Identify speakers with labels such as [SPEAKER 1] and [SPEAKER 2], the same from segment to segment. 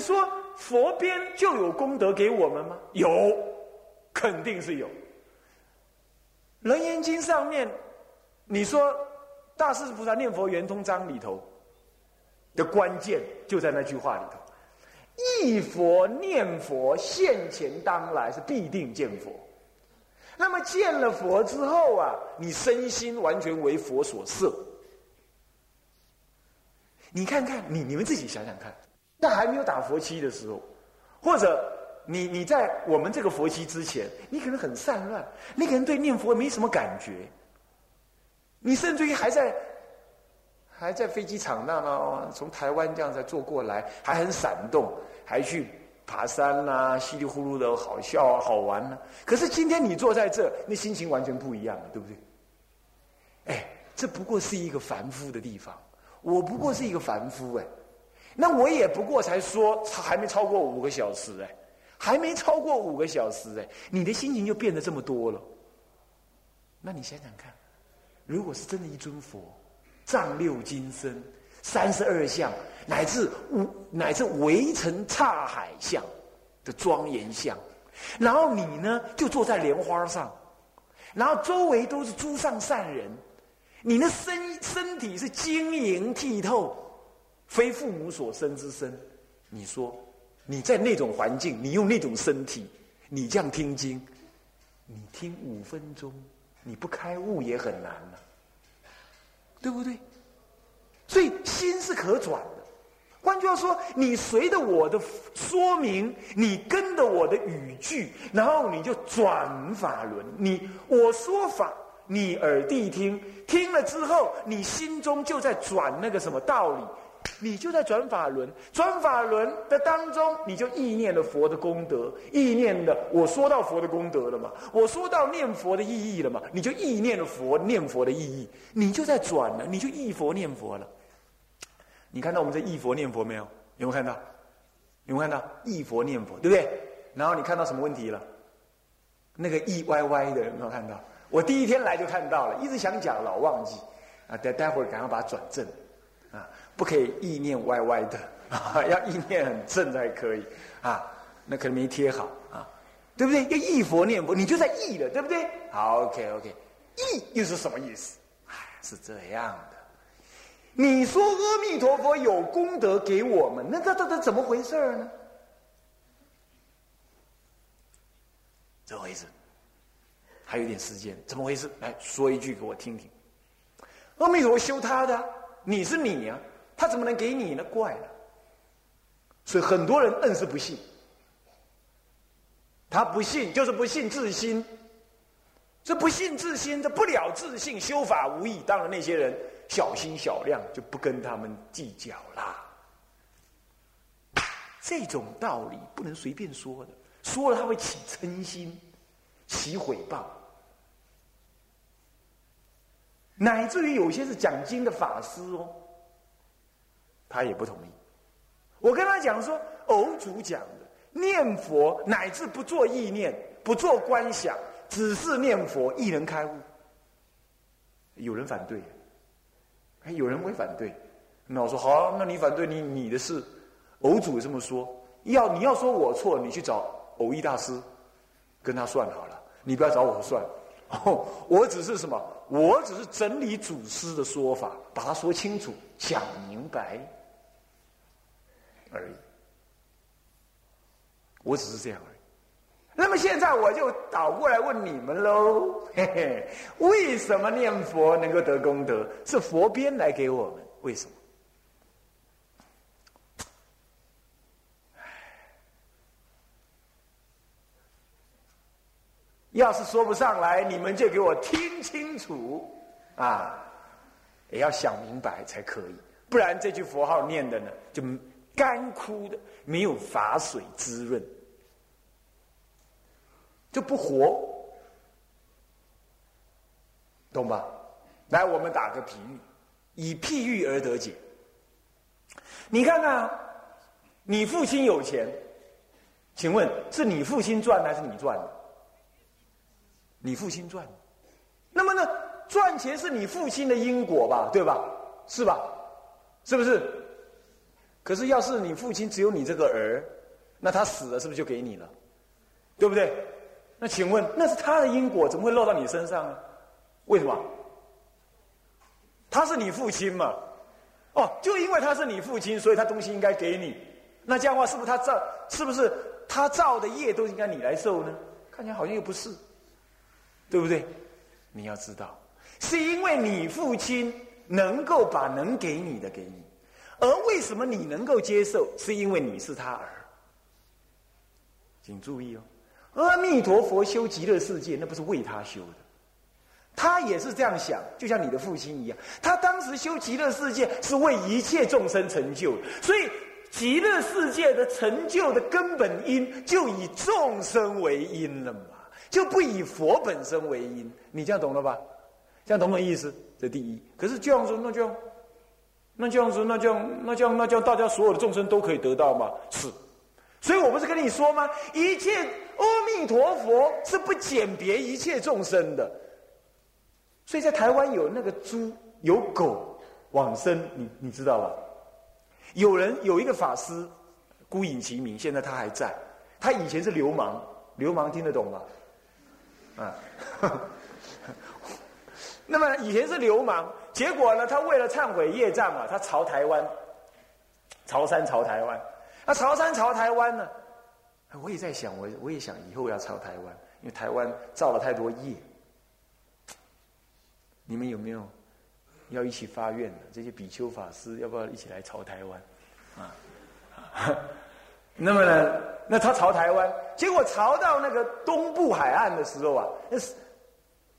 [SPEAKER 1] 说佛边就有功德给我们吗？有，肯定是有。《楞严经》上面，你说大势至菩萨念佛圆通章里头的关键就在那句话里头：一佛念佛，现前当来是必定见佛。那么见了佛之后啊，你身心完全为佛所摄。你看看，你你们自己想想看，在还没有打佛七的时候，或者你你在我们这个佛七之前，你可能很散乱，你可能对念佛没什么感觉，你甚至于还在还在飞机场那呢，从台湾这样子坐过来，还很闪动，还去。爬山啦，稀里呼噜的好笑啊，好玩呢。可是今天你坐在这，那心情完全不一样了，对不对？哎，这不过是一个凡夫的地方，我不过是一个凡夫哎，那我也不过才说还没超过五个小时哎，还没超过五个小时哎，你的心情就变得这么多了。那你想想看，如果是真的一尊佛，丈六金身。三十二相，乃至五乃至围城刹海相的庄严相，然后你呢就坐在莲花上，然后周围都是诸上善人，你的身身体是晶莹剔透，非父母所生之身。你说你在那种环境，你用那种身体，你这样听经，你听五分钟，你不开悟也很难呐，对不对？所以心是可转的，换句话说，你随着我的说明，你跟着我的语句，然后你就转法轮。你我说法，你耳谛听，听了之后，你心中就在转那个什么道理，你就在转法轮。转法轮的当中，你就意念了佛的功德，意念的我说到佛的功德了嘛，我说到念佛的意义了嘛，你就意念了佛念佛的意义，你就在转了，你就意佛念佛了。你看到我们在意佛念佛没有？有没有看到？有没有看到意佛念佛，对不对？然后你看到什么问题了？那个意歪歪的有没有看到？我第一天来就看到了，一直想讲老忘记啊！待待会儿赶快把它转正！不可以意念歪歪的啊，要意念很正才可以啊！那可能没贴好啊，对不对？要忆佛念佛，你就在忆了，对不对？好，OK OK，忆又是什么意思？哎，是这样的。你说阿弥陀佛有功德给我们，那这这这怎么回事呢？怎么回事？还有点时间，怎么回事？来说一句给我听听。阿弥陀佛修他的，你是你呀，他怎么能给你呢？怪了。所以很多人硬是不信，他不信就是不信自心，这不信自心，这不了自信，修法无益。当然那些人。小心小量，就不跟他们计较啦。这种道理不能随便说的，说了他会起嗔心，起毁谤，乃至于有些是讲经的法师哦，他也不同意。我跟他讲说，偶主讲的念佛，乃至不做意念，不做观想，只是念佛，亦能开悟。有人反对。哎，有人会反对，那我说好，那你反对你你的事，偶主这么说，要你要说我错，你去找偶义大师，跟他算好了，你不要找我算，哦，我只是什么，我只是整理祖师的说法，把它说清楚、讲明白而已，我只是这样而已。那么现在我就倒过来问你们喽，嘿嘿，为什么念佛能够得功德？是佛边来给我们？为什么？要是说不上来，你们就给我听清楚啊！也要想明白才可以，不然这句佛号念的呢，就干枯的，没有法水滋润。就不活，懂吧？来，我们打个比喻，以譬喻而得解。你看看，你父亲有钱，请问是你父亲赚还是你赚的？你父亲赚。那么呢，赚钱是你父亲的因果吧？对吧？是吧？是不是？可是要是你父亲只有你这个儿，那他死了是不是就给你了？对不对？那请问那是他的因果，怎么会落到你身上呢？为什么？他是你父亲嘛？哦，就因为他是你父亲，所以他东西应该给你。那这样的话，是不是他造？是不是他造的业都应该你来受呢？看起来好像又不是，对不对？你要知道，是因为你父亲能够把能给你的给你，而为什么你能够接受？是因为你是他儿。请注意哦，阿弥陀佛修极乐世界，那不是为他修的。他也是这样想，就像你的父亲一样。他当时修极乐世界是为一切众生成就，所以极乐世界的成就的根本因就以众生为因了嘛，就不以佛本身为因。你这样懂了吧？这样懂我意思？这第一。可是这样说，那就那这样子，那这样那这样那这样，大家所有的众生都可以得到吗？是。所以我不是跟你说吗？一切阿弥陀佛是不鉴别一切众生的。所以在台湾有那个猪有狗往生，你你知道吧？有人有一个法师孤影其名，现在他还在。他以前是流氓，流氓听得懂吗？啊，那么以前是流氓，结果呢，他为了忏悔业障啊，他朝台湾，朝山朝台湾。那朝山朝台湾呢？我也在想，我我也想以后要朝台湾，因为台湾造了太多业。你们有没有要一起发愿的？这些比丘法师要不要一起来朝台湾？啊，那么呢？那他朝台湾，结果朝到那个东部海岸的时候啊，那是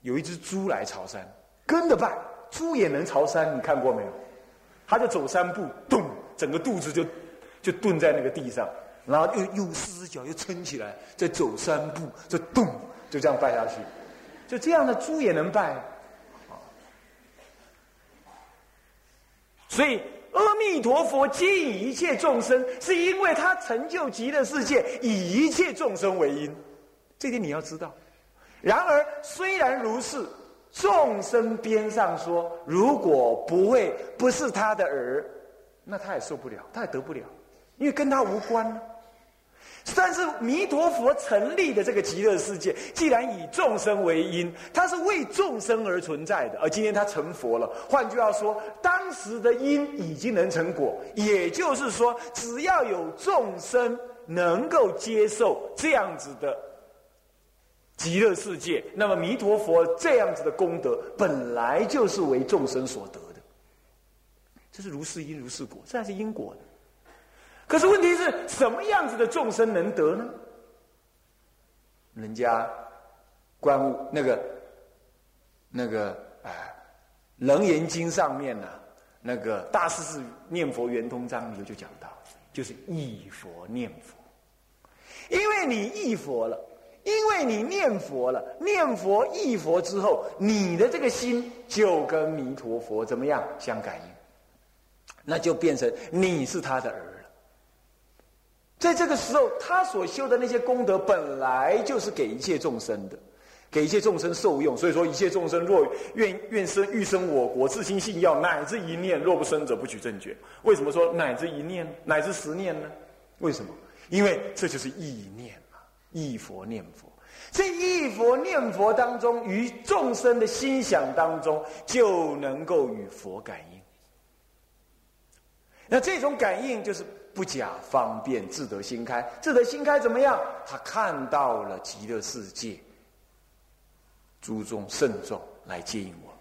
[SPEAKER 1] 有一只猪来朝山，跟着拜。猪也能朝山，你看过没有？他就走三步，咚，整个肚子就就蹲在那个地上，然后又又四只脚又撑起来，再走三步，就咚，就这样拜下去。就这样的猪也能拜。所以，阿弥陀佛接引一切众生，是因为他成就极乐世界，以一切众生为因。这点你要知道。然而，虽然如是，众生边上说，如果不会不是他的儿，那他也受不了，他也得不了，因为跟他无关呢。但是弥陀佛成立的这个极乐世界，既然以众生为因，它是为众生而存在的。而今天他成佛了，换句话说，当时的因已经能成果。也就是说，只要有众生能够接受这样子的极乐世界，那么弥陀佛这样子的功德本来就是为众生所得的。这是如是因如是果，这还是因果的。可是问题是什么样子的众生能得呢？人家观物那个那个哎，《楞严经》上面呢，那个大势至念佛圆通章里头就讲到，就是忆佛念佛，因为你忆佛了，因为你念佛了，念佛忆佛之后，你的这个心就跟弥陀佛怎么样相感应，那就变成你是他的儿了。在这个时候，他所修的那些功德本来就是给一切众生的，给一切众生受用。所以说，一切众生若愿愿生欲生我国，自心信要，乃至一念，若不生者，不取正觉。为什么说乃至一念，乃至十念呢？为什么？因为这就是意念，忆佛念佛。在忆佛念佛当中，于众生的心想当中，就能够与佛感应。那这种感应就是。不假方便，自得心开。自得心开怎么样？他看到了极乐世界，诸众圣众来接引我们。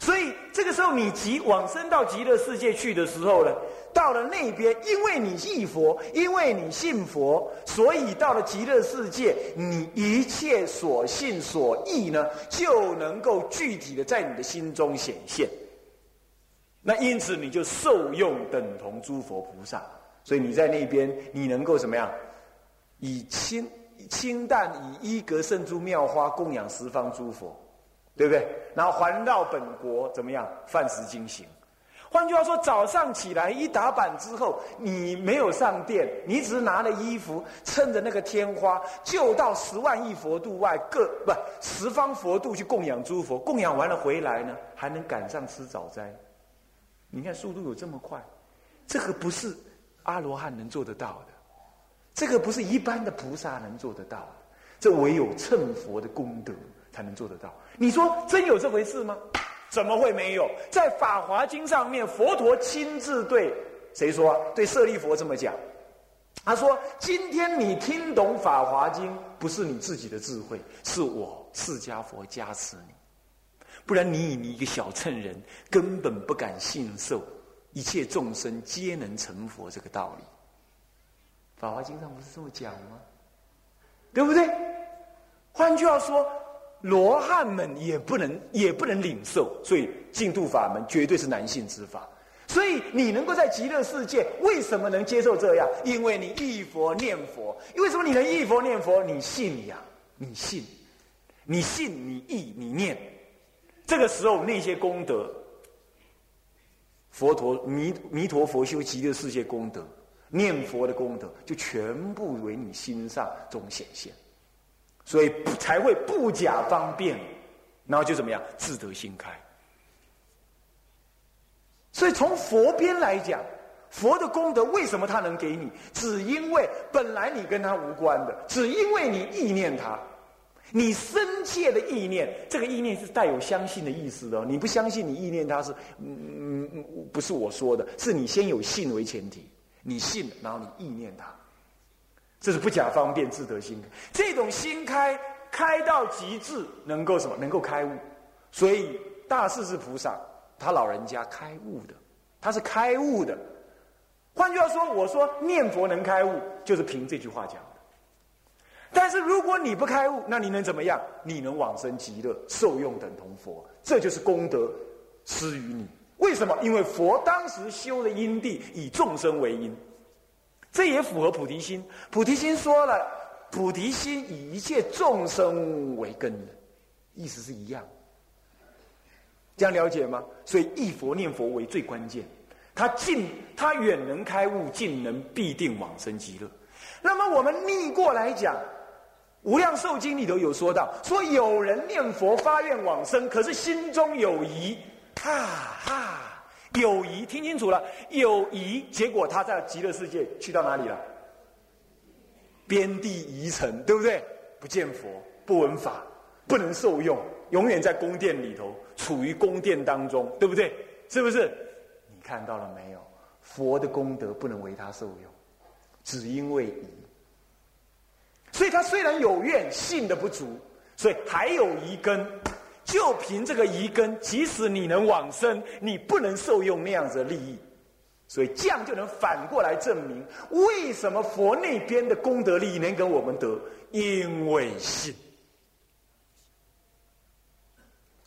[SPEAKER 1] 所以这个时候，你极往生到极乐世界去的时候呢，到了那边，因为你信佛，因为你信佛，所以到了极乐世界，你一切所信所意呢，就能够具体的在你的心中显现。那因此，你就受用等同诸佛菩萨。所以你在那边，你能够怎么样？以清清淡以一格圣珠妙花供养十方诸佛，对不对？然后环绕本国怎么样？饭食精行。换句话说，早上起来一打板之后，你没有上殿，你只是拿了衣服，趁着那个天花，就到十万亿佛度外各不十方佛度去供养诸佛。供养完了回来呢，还能赶上吃早斋。你看速度有这么快，这个不是。阿罗汉能做得到的，这个不是一般的菩萨能做得到，这唯有乘佛的功德才能做得到。你说真有这回事吗？怎么会没有？在《法华经》上面，佛陀亲自对谁说？对舍利佛这么讲。他说：“今天你听懂《法华经》，不是你自己的智慧，是我释迦佛加持你。不然你以你一个小乘人，根本不敢信受一切众生皆能成佛这个道理。《法华经》上不是这么讲吗？对不对？换句话说。”罗汉们也不能也不能领受，所以净土法门绝对是男性之法。所以你能够在极乐世界，为什么能接受这样？因为你忆佛念佛。为什么你能忆佛念佛？你信仰，你信，你信，你忆，你念。这个时候那些功德，佛陀弥弥陀佛修极乐世界功德，念佛的功德，就全部为你心上中显现。所以才会不假方便，然后就怎么样自得心开。所以从佛边来讲，佛的功德为什么他能给你？只因为本来你跟他无关的，只因为你意念他，你深切的意念，这个意念是带有相信的意思的。你不相信，你意念他是嗯嗯，不是我说的，是你先有信为前提，你信，然后你意念他。这是不假方便自得心开，这种心开开到极致，能够什么？能够开悟。所以大势至菩萨，他老人家开悟的，他是开悟的。换句话说，我说念佛能开悟，就是凭这句话讲的。但是如果你不开悟，那你能怎么样？你能往生极乐，受用等同佛，这就是功德施于你。为什么？因为佛当时修的因地，以众生为因。这也符合菩提心。菩提心说了，菩提心以一切众生为根的，意思是一样。这样了解吗？所以忆佛念佛为最关键。他近他远能开悟，近能必定往生极乐。那么我们逆过来讲，《无量寿经》里头有说到，说有人念佛发愿往生，可是心中有疑，哈哈。友谊，听清楚了，友谊，结果他在极乐世界去到哪里了？边地疑城，对不对？不见佛，不闻法，不能受用，永远在宫殿里头，处于宫殿当中，对不对？是不是？你看到了没有？佛的功德不能为他受用，只因为疑。所以他虽然有愿，信的不足，所以还有疑根。就凭这个疑根，即使你能往生，你不能受用那样子的利益，所以这样就能反过来证明，为什么佛那边的功德利益能给我们得？因为信，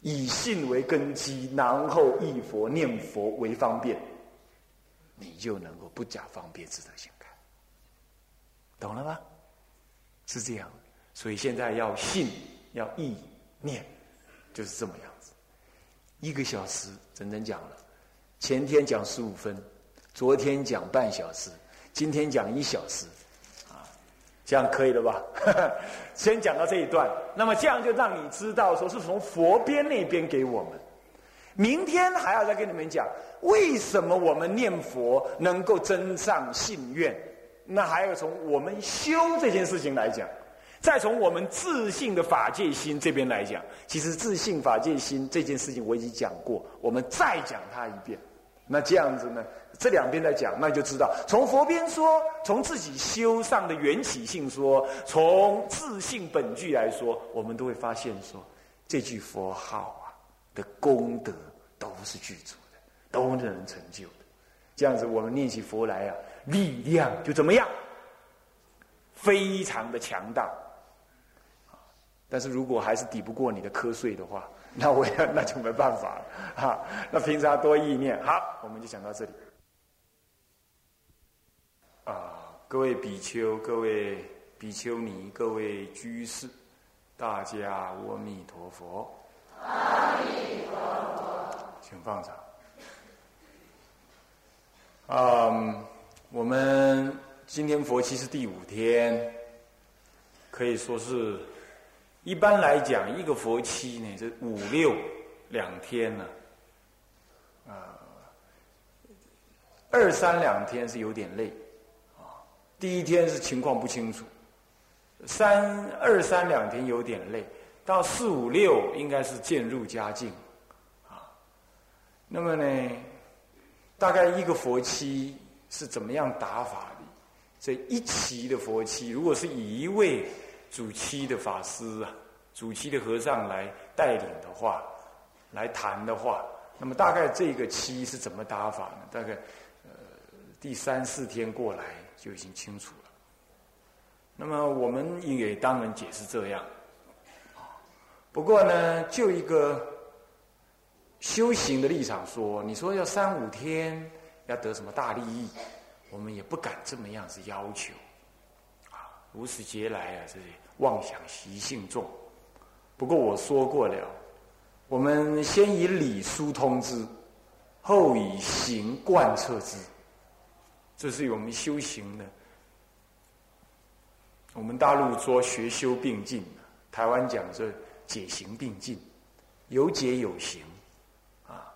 [SPEAKER 1] 以信为根基，然后忆佛念佛为方便，你就能够不假方便，自得心开。懂了吗？是这样，所以现在要信，要意念。就是这么样子，一个小时整整讲了，前天讲十五分，昨天讲半小时，今天讲一小时，啊，这样可以了吧？先讲到这一段，那么这样就让你知道，说是从佛边那边给我们，明天还要再跟你们讲，为什么我们念佛能够增上信愿，那还要从我们修这件事情来讲。再从我们自信的法界心这边来讲，其实自信法界心这件事情我已经讲过，我们再讲它一遍。那这样子呢，这两边在讲，那就知道从佛边说，从自己修上的缘起性说，从自信本具来说，我们都会发现说，这句佛号啊的功德都是具足的，都能成就的。这样子，我们念起佛来啊，力量就怎么样？非常的强大。但是如果还是抵不过你的瞌睡的话，那我也那就没办法了哈。那平常多意念，好，我们就讲到这里。啊，各位比丘、各位比丘尼、各位居士，大家阿弥陀佛。
[SPEAKER 2] 阿弥陀佛，
[SPEAKER 1] 请放掌。嗯，我们今天佛期是第五天，可以说是。一般来讲，一个佛期呢，是五六两天呢，啊，二三两天是有点累，啊第一天是情况不清楚，三二三两天有点累，到四五六应该是渐入佳境，啊，那么呢，大概一个佛期是怎么样打法的？这一期的佛期，如果是一位主七的法师啊，主七的和尚来带领的话，来谈的话，那么大概这个七是怎么打法呢？大概呃第三四天过来就已经清楚了。那么我们也当然解释这样，不过呢，就一个修行的立场说，你说要三五天要得什么大利益？我们也不敢这么样子要求，啊，如此劫来啊，这些妄想习性重。不过我说过了，我们先以理疏通之，后以行贯彻之，这是我们修行的。我们大陆说学修并进，台湾讲这解行并进，有解有行，啊，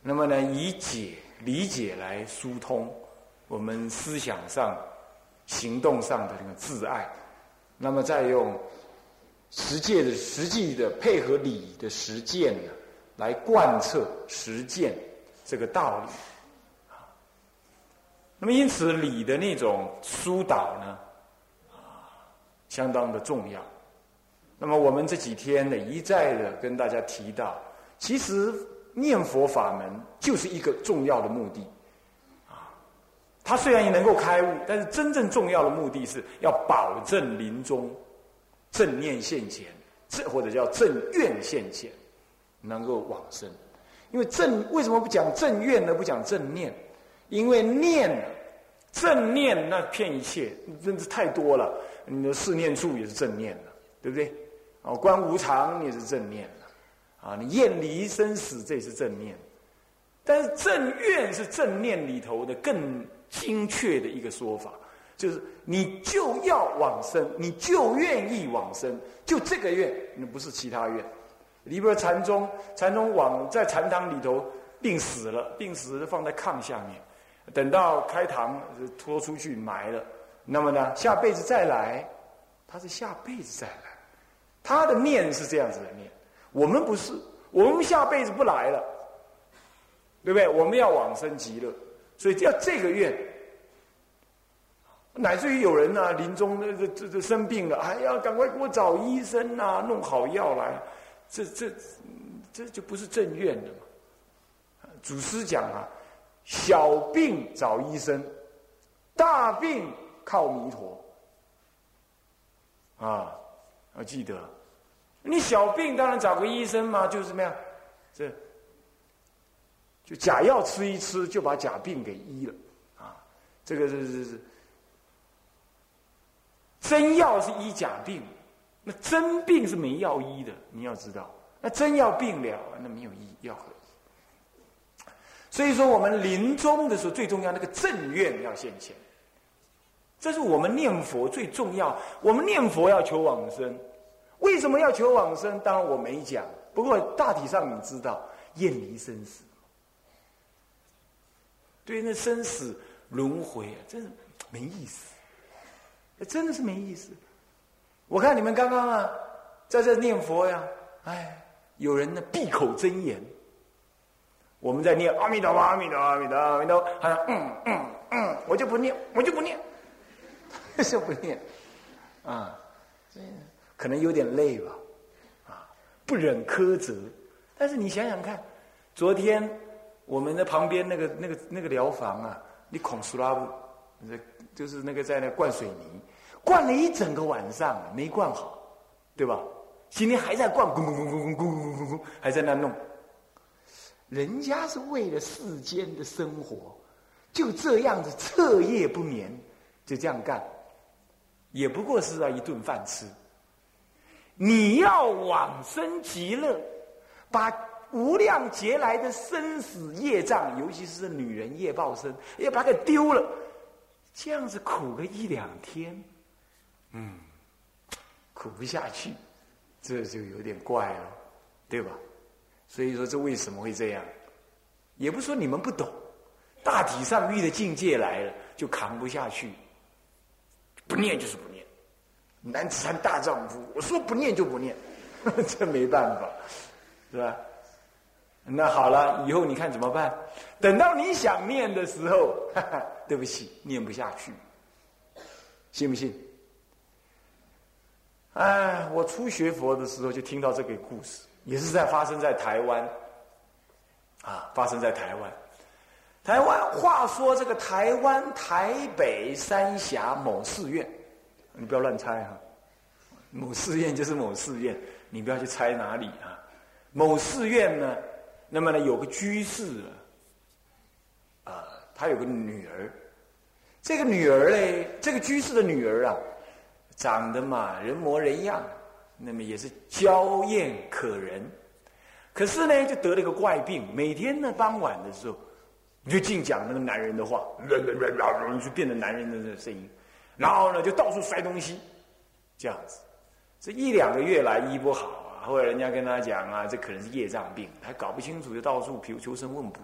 [SPEAKER 1] 那么呢，以解理解来疏通。我们思想上、行动上的那个自爱，那么再用实践的实际的配合理的实践呢，来贯彻实践这个道理。那么因此理的那种疏导呢，啊，相当的重要。那么我们这几天呢，一再的跟大家提到，其实念佛法门就是一个重要的目的。他虽然也能够开悟，但是真正重要的目的是要保证临终正念现前，这或者叫正愿现前，能够往生。因为正为什么不讲正愿呢？不讲正念？因为念正念那骗一切，真是太多了。你的四念处也是正念的，对不对？哦，观无常也是正念的，啊，你厌离生死这也是正念。但是正愿是正念里头的更。精确的一个说法，就是你就要往生，你就愿意往生，就这个愿，那不是其他愿。里边禅宗，禅宗往在禅堂里头病死了，病死了放在炕下面，等到开堂拖出去埋了，那么呢，下辈子再来，他是下辈子再来，他的念是这样子的念，我们不是，我们下辈子不来了，对不对？我们要往生极乐。所以要这个愿，乃至于有人呢，临终那这这这生病了，还要赶快给我找医生呐，弄好药来，这这这就不是正愿的嘛。祖师讲啊，小病找医生，大病靠弥陀。啊，要记得，你小病当然找个医生嘛，就是怎么样，这。就假药吃一吃，就把假病给医了，啊，这个是是是，真药是医假病，那真病是没药医的，你要知道，那真要病了，那没有医药所以说，我们临终的时候最重要，那个正愿要现前，这是我们念佛最重要。我们念佛要求往生，为什么要求往生？当然我没讲，不过大体上你知道，厌离生死。对，那生死轮回啊，真是没意思，真的是没意思。我看你们刚刚啊，在这念佛呀，哎，有人呢闭口真言，我们在念阿弥陀佛，阿弥陀佛，阿弥陀佛，阿弥陀佛，好像嗯嗯嗯，我就不念，我就不念，就不念，啊，可能有点累吧，啊，不忍苛责，但是你想想看，昨天。我们的旁边那个、那个、那个疗房啊，你孔苏拉布，就是那个在那灌水泥，灌了一整个晚上没灌好，对吧？今天还在灌，咕咕咕咕咕咕咕咕咕，还在那弄。人家是为了世间的生活，就这样子彻夜不眠，就这样干，也不过是要一顿饭吃。你要往生极乐，把。无量劫来的生死业障，尤其是女人业报身，要把它给丢了，这样子苦个一两天，嗯，苦不下去，这就有点怪了，对吧？所以说，这为什么会这样？也不说你们不懂，大体上遇的境界来了，就扛不下去，不念就是不念。男子汉大丈夫，我说不念就不念，这没办法，是吧？那好了，以后你看怎么办？等到你想念的时候，哈哈，对不起，念不下去，信不信？哎，我初学佛的时候就听到这个故事，也是在发生在台湾，啊，发生在台湾。台湾话说这个台湾台北三峡某寺院，你不要乱猜哈，某寺院就是某寺院，你不要去猜哪里啊。某寺院呢，那么呢有个居士啊，他有个女儿，这个女儿嘞，这个居士的女儿啊，长得嘛人模人样，那么也是娇艳可人，可是呢就得了一个怪病，每天呢傍晚的时候。你就净讲那个男人的话，就变成男人的那个声音，然后呢，就到处摔东西，这样子，这一两个月来医不好。后来人家跟他讲啊，这可能是业障病，还搞不清楚，就到处求求神问卜。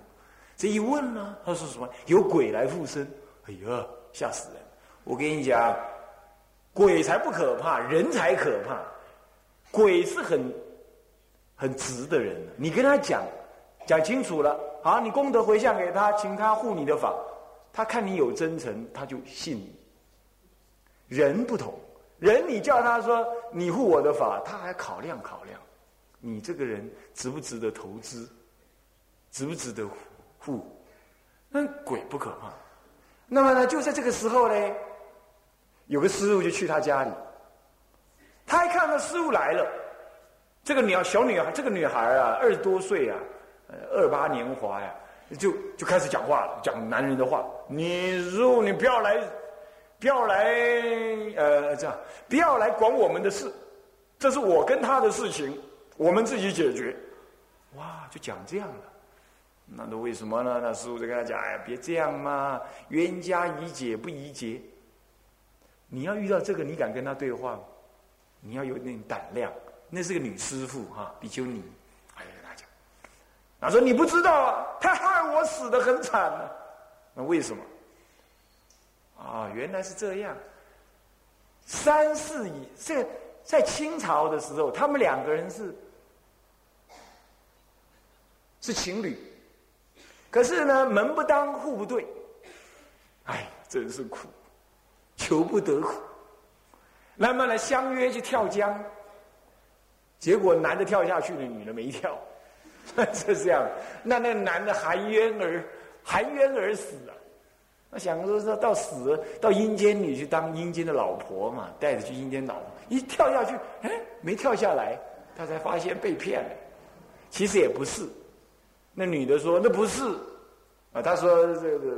[SPEAKER 1] 这一问呢，他说什么？有鬼来附身。哎呀，吓死人！我跟你讲，鬼才不可怕，人才可怕。鬼是很很直的人，你跟他讲讲清楚了。好，你功德回向给他，请他护你的法，他看你有真诚，他就信你。人不同，人你叫他说你护我的法，他还考量考量，你这个人值不值得投资，值不值得护？那鬼不可怕。那么呢，就在这个时候呢，有个师傅就去他家里，他一看到师傅来了，这个女小女孩，这个女孩啊，二十多岁啊。二八年华呀，就就开始讲话了，讲男人的话。你如果你不要来，不要来，呃，这样不要来管我们的事，这是我跟他的事情，我们自己解决。哇，就讲这样了。那都为什么呢？那师傅就跟他讲：“哎，别这样嘛，冤家宜解不宜结。你要遇到这个，你敢跟他对话？你要有点胆量。那是个女师傅哈，比丘尼。”他说：“你不知道啊，他害我死的很惨呢。那为什么？啊，原来是这样。三世以这在清朝的时候，他们两个人是是情侣，可是呢，门不当户不对，哎，真是苦，求不得苦。那么呢，相约去跳江，结果男的跳下去了，女的没跳。”是这样，那那个男的含冤而含冤而死啊！我想说说到死到阴间里去当阴间的老婆嘛，带着去阴间老婆，一跳下去，哎，没跳下来，他才发现被骗了。其实也不是，那女的说那不是啊，他说这个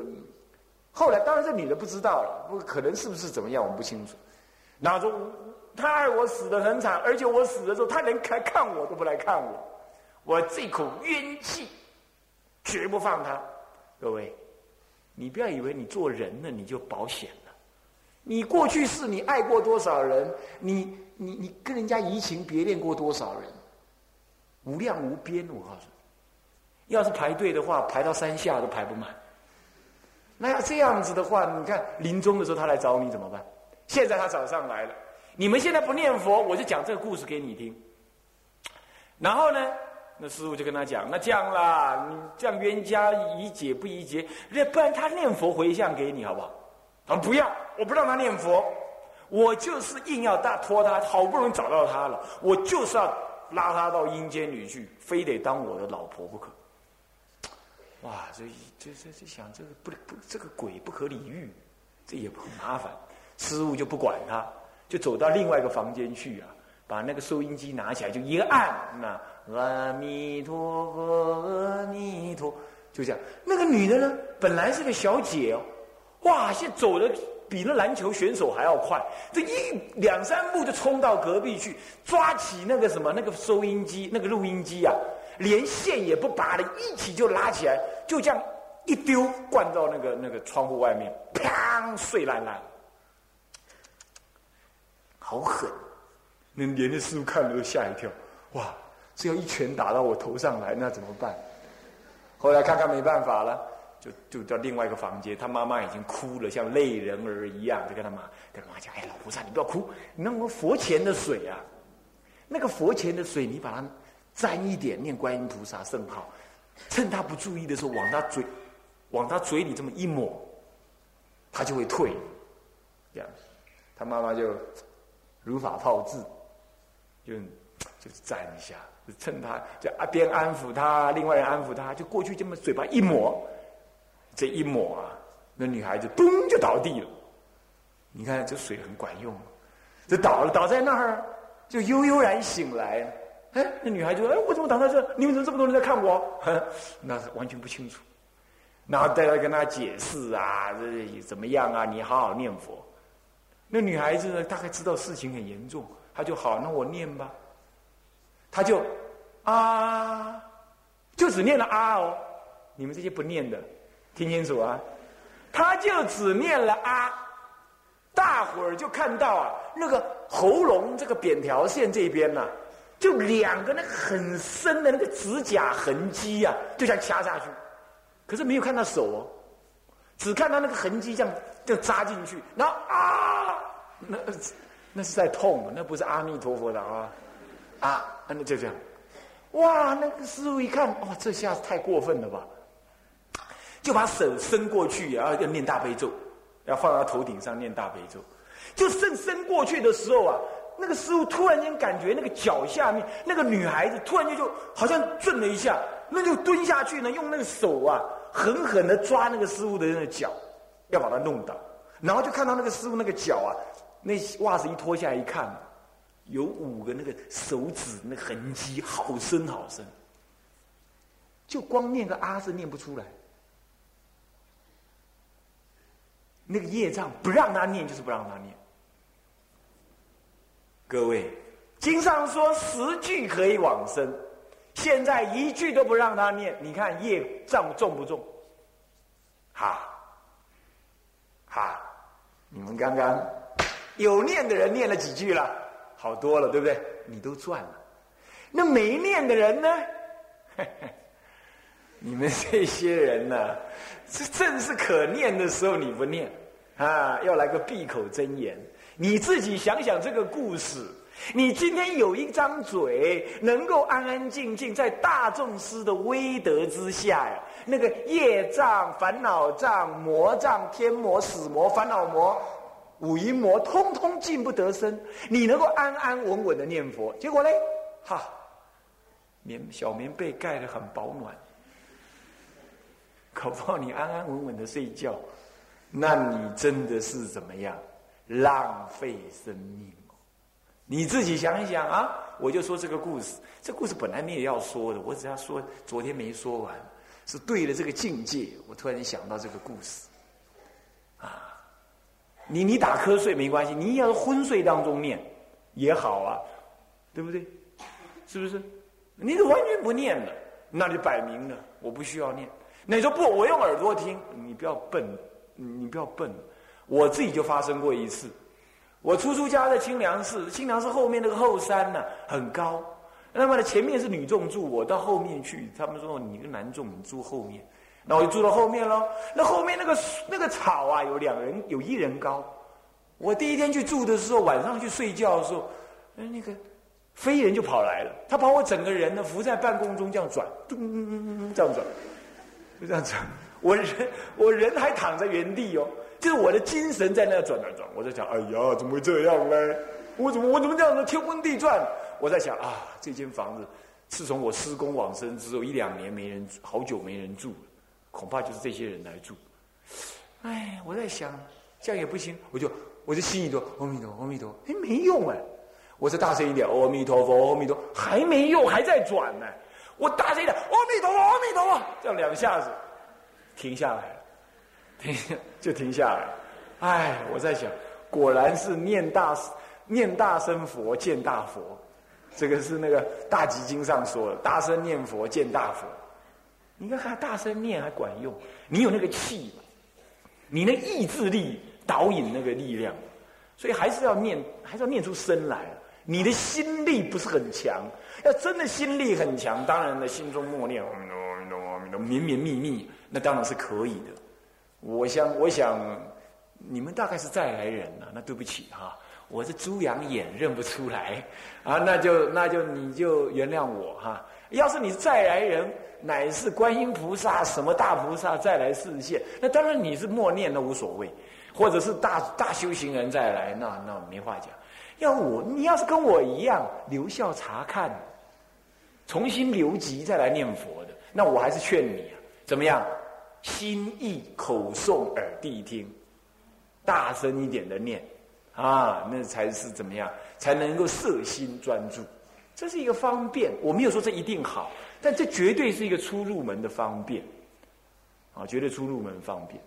[SPEAKER 1] 后来当然这女的不知道了，不可能是不是怎么样，我们不清楚。然后说他爱我死的很惨，而且我死的时候他连来看我都不来看我。我这口冤气，绝不放他。各位，你不要以为你做人了你就保险了。你过去是你爱过多少人？你你你跟人家移情别恋过多少人？无量无边，我告诉你，要是排队的话，排到山下都排不满。那要这样子的话，你看临终的时候他来找你怎么办？现在他找上来了，你们现在不念佛，我就讲这个故事给你听。然后呢？那师傅就跟他讲：“那这样啦，你这样冤家宜解不宜结，那不然他念佛回向给你好不好？”他不要，我不让他念佛，我就是硬要大拖他，好不容易找到他了，我就是要拉他到阴间里去，非得当我的老婆不可。哇，这这这这想这个不不这个鬼不可理喻，这也很麻烦。师傅就不管他，就走到另外一个房间去啊，把那个收音机拿起来就一按那。阿弥陀佛，阿弥陀，就这样。那个女的呢，本来是个小姐哦，哇，现在走的比那篮球选手还要快，这一两三步就冲到隔壁去，抓起那个什么那个收音机、那个录音机啊，连线也不拔的，一起就拉起来，就这样一丢，灌到那个那个窗户外面，砰，碎烂烂，好狠！那连着师傅看了都吓一跳，哇！只要一拳打到我头上来，那怎么办？后来看看没办法了，就就到另外一个房间，他妈妈已经哭了，像泪人儿一样，就跟他妈跟他妈讲：“哎，老菩萨，你不要哭，你弄个佛前的水啊，那个佛前的水，你把它沾一点，念观音菩萨圣号，趁他不注意的时候，往他嘴往他嘴里这么一抹，他就会退。这样，他妈妈就如法炮制，就就沾一下，趁他就啊边安抚他，另外人安抚他，就过去这么嘴巴一抹。”这一抹啊，那女孩子咚就倒地了。你看这水很管用，这倒了倒在那儿，就悠悠然醒来。哎，那女孩就说：“哎，我怎么倒在这？你们怎么这么多人在看我？”那是完全不清楚。然后再来跟他解释啊，这怎么样啊？你好好念佛。那女孩子呢，大概知道事情很严重，她就好，那我念吧。他就啊，就只念了啊哦。你们这些不念的。听清楚啊！他就只念了啊，大伙儿就看到啊，那个喉咙这个扁条线这边呢，就两个那个很深的那个指甲痕迹啊，就像掐下去，可是没有看到手哦，只看到那个痕迹这样就扎进去，然后啊，那那是在痛，那不是阿弥陀佛的啊啊，那就这样，哇，那个师傅一看，哇，这下太过分了吧！就把手伸过去，然后要念大悲咒，要放到头顶上念大悲咒。就伸伸过去的时候啊，那个师傅突然间感觉那个脚下面那个女孩子突然间就好像震了一下，那就蹲下去呢，用那个手啊狠狠的抓那个师傅的那个脚，要把他弄倒。然后就看到那个师傅那个脚啊，那袜子一脱下来一看，有五个那个手指那痕迹，好深好深。就光念个阿字念不出来。那个业障不让他念，就是不让他念。各位，经上说十句可以往生，现在一句都不让他念，你看业障重不重？哈，哈，你们刚刚有念的人念了几句了？好多了，对不对？你都赚了。那没念的人呢？你们这些人呢？这正是可念的时候，你不念啊，要来个闭口真言。你自己想想这个故事，你今天有一张嘴，能够安安静静在大众师的威德之下呀，那个业障、烦恼障、魔障、天魔、死魔、烦恼魔、五阴魔，通通进不得身。你能够安安稳稳的念佛，结果嘞，哈，棉小棉被盖得很保暖。搞不好你安安稳稳的睡觉，那你真的是怎么样？浪费生命！你自己想一想啊！我就说这个故事，这故事本来你也要说的，我只要说昨天没说完，是对了这个境界。我突然想到这个故事，你你打瞌睡没关系，你要是昏睡当中念也好啊，对不对？是不是？你完全不念了，那就摆明了我不需要念。那你说不，我用耳朵听，你不要笨，你不要笨。我自己就发生过一次，我出出家在清凉寺，清凉寺后面那个后山呢很高，那么呢前面是女众住，我到后面去，他们说你个男众，住后面，那我就住到后面喽。那后面那个那个草啊，有两人，有一人高。我第一天去住的时候，晚上去睡觉的时候，那个飞人就跑来了，他把我整个人呢扶在半空中这样转，咚这样转。就这样子，我人我人还躺在原地哦，就是我的精神在那转转转。我在想，哎呀，怎么会这样呢？我怎么我怎么这样子天昏地转？我在想啊，这间房子自从我施工往生之后一两年没人，好久没人住了，恐怕就是这些人来住。哎，我在想，这样也不行，我就我就心里头阿弥陀阿弥陀，哎，没用哎，我再大声一点，阿弥陀佛，阿弥陀，还没用，还在转呢。我大声一点，阿弥陀佛，阿弥陀佛，这样两下子，停下来了，停就停下来。哎，我在想，果然是念大念大声佛见大佛，这个是那个大集经上说的，大声念佛见大佛。你看，还大声念还管用，你有那个气？你那意志力导引那个力量，所以还是要念，还是要念出声来。你的心力不是很强。要真的心力很强，当然呢，心中默念阿弥陀，阿弥陀佛，阿绵绵密密，那当然是可以的。我想，我想你们大概是再来人了，那对不起哈，我是猪羊眼认不出来啊，那就那就你就原谅我哈。要是你再来人，乃是观音菩萨什么大菩萨再来示现，那当然你是默念都无所谓，或者是大大修行人再来，那那没话讲。要我，你要是跟我一样留校查看，重新留级再来念佛的，那我还是劝你啊，怎么样？心意口诵耳谛听，大声一点的念，啊，那才是怎么样？才能够摄心专注。这是一个方便，我没有说这一定好，但这绝对是一个出入门的方便，啊，绝对出入门方便。